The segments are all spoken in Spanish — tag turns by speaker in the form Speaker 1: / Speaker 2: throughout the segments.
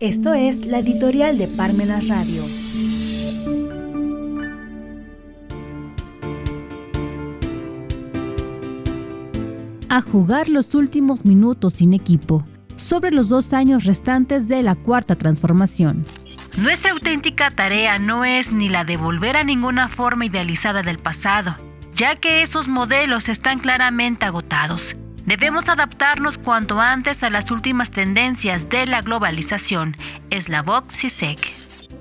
Speaker 1: Esto es la editorial de Parmenas Radio. A jugar los últimos minutos sin equipo, sobre los dos años restantes de la cuarta transformación. Nuestra auténtica tarea no es ni la de volver a ninguna forma idealizada del pasado, ya que esos modelos están claramente agotados Debemos adaptarnos cuanto antes a las últimas tendencias de la globalización. Slavoj Zizek.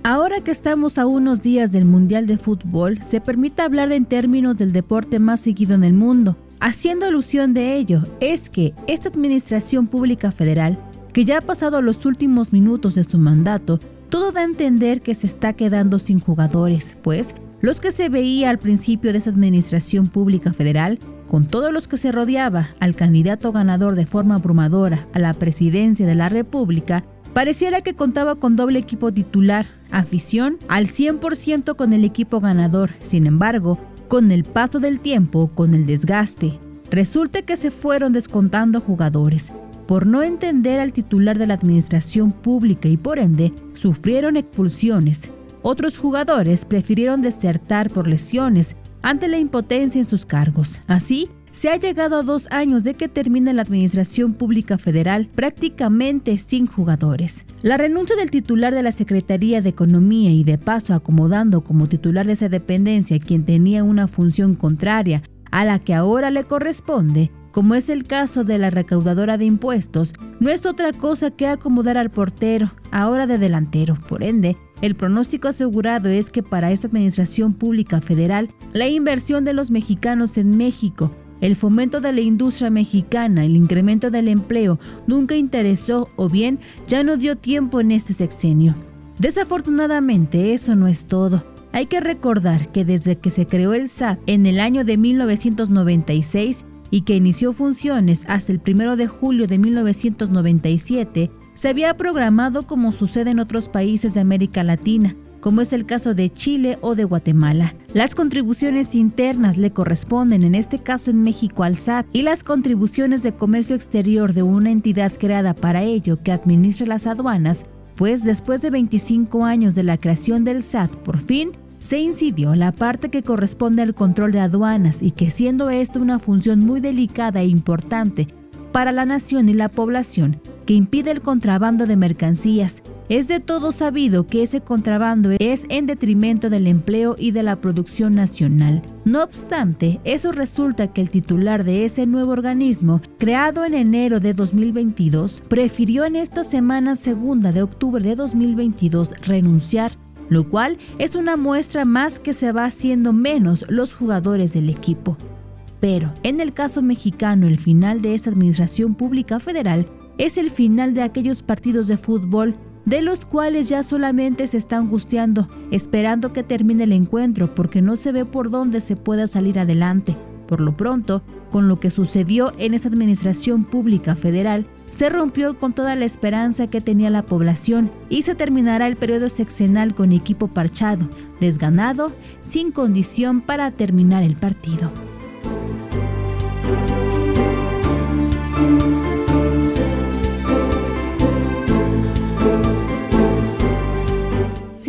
Speaker 1: Ahora que estamos a unos días del Mundial de Fútbol, se permite hablar en términos del deporte más seguido en el mundo. Haciendo alusión de ello, es que esta Administración Pública Federal, que ya ha pasado los últimos minutos de su mandato, todo da a entender que se está quedando sin jugadores, pues los que se veía al principio de esa Administración Pública Federal con todos los que se rodeaba al candidato ganador de forma abrumadora a la presidencia de la República, pareciera que contaba con doble equipo titular, afición al 100% con el equipo ganador. Sin embargo, con el paso del tiempo, con el desgaste, resulta que se fueron descontando jugadores por no entender al titular de la administración pública y por ende sufrieron expulsiones. Otros jugadores prefirieron desertar por lesiones ante la impotencia en sus cargos. Así, se ha llegado a dos años de que termine la Administración Pública Federal prácticamente sin jugadores. La renuncia del titular de la Secretaría de Economía y de paso acomodando como titular de esa dependencia quien tenía una función contraria a la que ahora le corresponde, como es el caso de la recaudadora de impuestos, no es otra cosa que acomodar al portero, ahora de delantero. Por ende, el pronóstico asegurado es que para esta administración pública federal, la inversión de los mexicanos en México, el fomento de la industria mexicana, el incremento del empleo, nunca interesó o bien ya no dio tiempo en este sexenio. Desafortunadamente, eso no es todo. Hay que recordar que desde que se creó el SAT en el año de 1996 y que inició funciones hasta el 1 de julio de 1997, se había programado como sucede en otros países de América Latina, como es el caso de Chile o de Guatemala. Las contribuciones internas le corresponden, en este caso en México, al SAT y las contribuciones de comercio exterior de una entidad creada para ello que administra las aduanas, pues después de 25 años de la creación del SAT, por fin, se incidió la parte que corresponde al control de aduanas y que siendo esto una función muy delicada e importante para la nación y la población, que impide el contrabando de mercancías. Es de todo sabido que ese contrabando es en detrimento del empleo y de la producción nacional. No obstante, eso resulta que el titular de ese nuevo organismo, creado en enero de 2022, prefirió en esta semana segunda de octubre de 2022 renunciar lo cual es una muestra más que se va haciendo menos los jugadores del equipo. Pero en el caso mexicano, el final de esta administración pública federal es el final de aquellos partidos de fútbol de los cuales ya solamente se está angustiando, esperando que termine el encuentro porque no se ve por dónde se pueda salir adelante. Por lo pronto, con lo que sucedió en esta administración pública federal, se rompió con toda la esperanza que tenía la población y se terminará el periodo sexenal con equipo parchado, desganado, sin condición para terminar el partido.